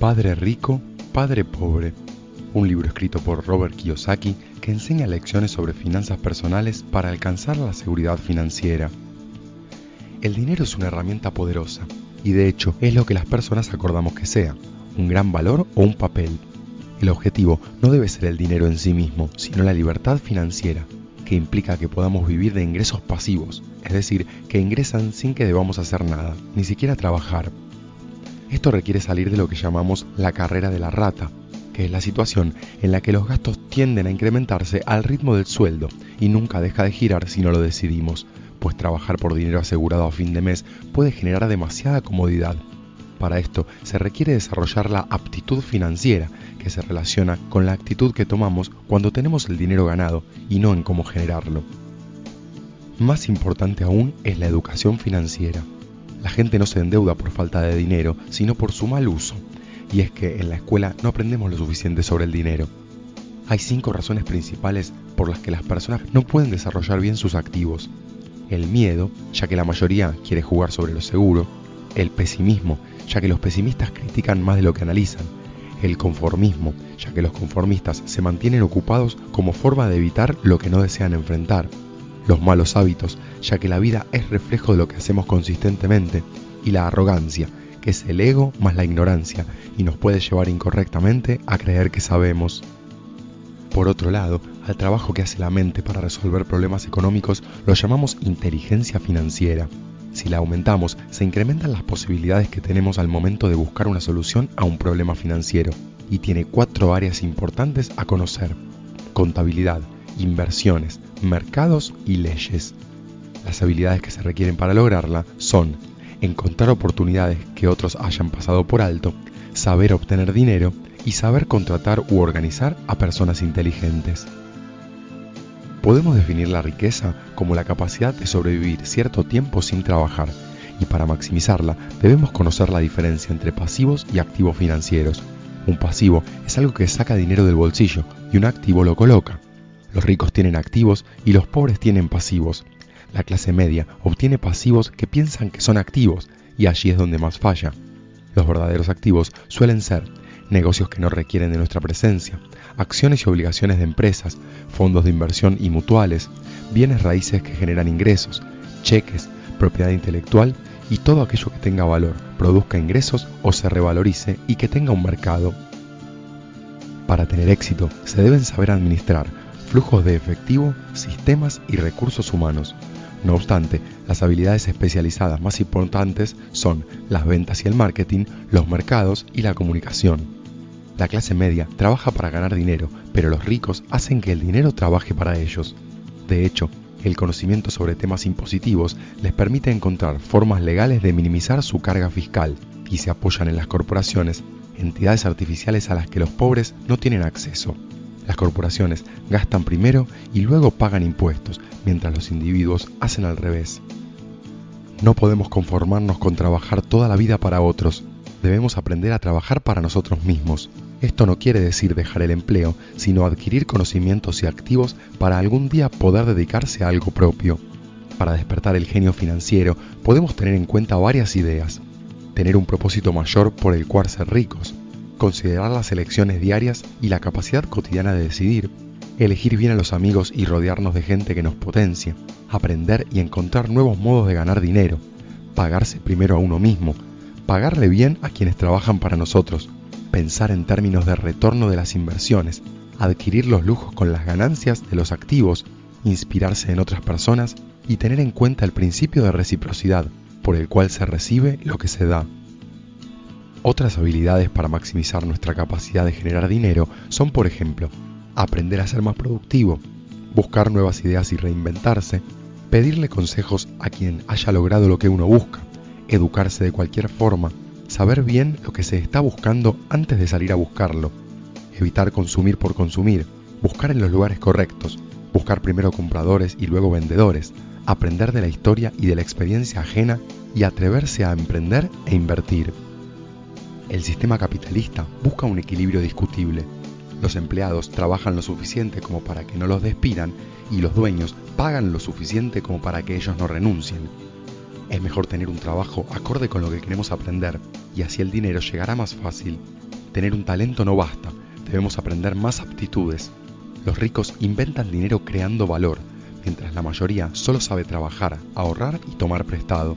Padre Rico, Padre Pobre, un libro escrito por Robert Kiyosaki que enseña lecciones sobre finanzas personales para alcanzar la seguridad financiera. El dinero es una herramienta poderosa y de hecho es lo que las personas acordamos que sea, un gran valor o un papel. El objetivo no debe ser el dinero en sí mismo, sino la libertad financiera, que implica que podamos vivir de ingresos pasivos, es decir, que ingresan sin que debamos hacer nada, ni siquiera trabajar. Esto requiere salir de lo que llamamos la carrera de la rata, que es la situación en la que los gastos tienden a incrementarse al ritmo del sueldo y nunca deja de girar si no lo decidimos, pues trabajar por dinero asegurado a fin de mes puede generar demasiada comodidad. Para esto se requiere desarrollar la aptitud financiera, que se relaciona con la actitud que tomamos cuando tenemos el dinero ganado y no en cómo generarlo. Más importante aún es la educación financiera. La gente no se endeuda por falta de dinero, sino por su mal uso. Y es que en la escuela no aprendemos lo suficiente sobre el dinero. Hay cinco razones principales por las que las personas no pueden desarrollar bien sus activos. El miedo, ya que la mayoría quiere jugar sobre lo seguro. El pesimismo, ya que los pesimistas critican más de lo que analizan el conformismo, ya que los conformistas se mantienen ocupados como forma de evitar lo que no desean enfrentar, los malos hábitos, ya que la vida es reflejo de lo que hacemos consistentemente, y la arrogancia, que es el ego más la ignorancia, y nos puede llevar incorrectamente a creer que sabemos. Por otro lado, al trabajo que hace la mente para resolver problemas económicos lo llamamos inteligencia financiera. Si la aumentamos, se incrementan las posibilidades que tenemos al momento de buscar una solución a un problema financiero y tiene cuatro áreas importantes a conocer. Contabilidad, inversiones, mercados y leyes. Las habilidades que se requieren para lograrla son encontrar oportunidades que otros hayan pasado por alto, saber obtener dinero y saber contratar u organizar a personas inteligentes. Podemos definir la riqueza como la capacidad de sobrevivir cierto tiempo sin trabajar, y para maximizarla debemos conocer la diferencia entre pasivos y activos financieros. Un pasivo es algo que saca dinero del bolsillo y un activo lo coloca. Los ricos tienen activos y los pobres tienen pasivos. La clase media obtiene pasivos que piensan que son activos y allí es donde más falla. Los verdaderos activos suelen ser negocios que no requieren de nuestra presencia, acciones y obligaciones de empresas, fondos de inversión y mutuales, bienes raíces que generan ingresos, cheques, propiedad intelectual y todo aquello que tenga valor, produzca ingresos o se revalorice y que tenga un mercado. Para tener éxito se deben saber administrar flujos de efectivo, sistemas y recursos humanos. No obstante, las habilidades especializadas más importantes son las ventas y el marketing, los mercados y la comunicación. La clase media trabaja para ganar dinero, pero los ricos hacen que el dinero trabaje para ellos. De hecho, el conocimiento sobre temas impositivos les permite encontrar formas legales de minimizar su carga fiscal y se apoyan en las corporaciones, entidades artificiales a las que los pobres no tienen acceso. Las corporaciones gastan primero y luego pagan impuestos, mientras los individuos hacen al revés. No podemos conformarnos con trabajar toda la vida para otros, debemos aprender a trabajar para nosotros mismos. Esto no quiere decir dejar el empleo, sino adquirir conocimientos y activos para algún día poder dedicarse a algo propio. Para despertar el genio financiero podemos tener en cuenta varias ideas. Tener un propósito mayor por el cual ser ricos. Considerar las elecciones diarias y la capacidad cotidiana de decidir. Elegir bien a los amigos y rodearnos de gente que nos potencie. Aprender y encontrar nuevos modos de ganar dinero. Pagarse primero a uno mismo. Pagarle bien a quienes trabajan para nosotros pensar en términos de retorno de las inversiones, adquirir los lujos con las ganancias de los activos, inspirarse en otras personas y tener en cuenta el principio de reciprocidad, por el cual se recibe lo que se da. Otras habilidades para maximizar nuestra capacidad de generar dinero son, por ejemplo, aprender a ser más productivo, buscar nuevas ideas y reinventarse, pedirle consejos a quien haya logrado lo que uno busca, educarse de cualquier forma, saber bien lo que se está buscando antes de salir a buscarlo, evitar consumir por consumir, buscar en los lugares correctos, buscar primero compradores y luego vendedores, aprender de la historia y de la experiencia ajena y atreverse a emprender e invertir. El sistema capitalista busca un equilibrio discutible. Los empleados trabajan lo suficiente como para que no los despidan y los dueños pagan lo suficiente como para que ellos no renuncien. Es mejor tener un trabajo acorde con lo que queremos aprender y así el dinero llegará más fácil. Tener un talento no basta, debemos aprender más aptitudes. Los ricos inventan dinero creando valor, mientras la mayoría solo sabe trabajar, ahorrar y tomar prestado.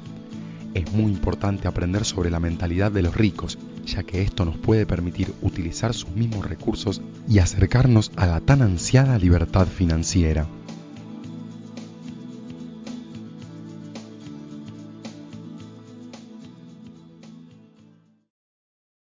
Es muy importante aprender sobre la mentalidad de los ricos, ya que esto nos puede permitir utilizar sus mismos recursos y acercarnos a la tan ansiada libertad financiera.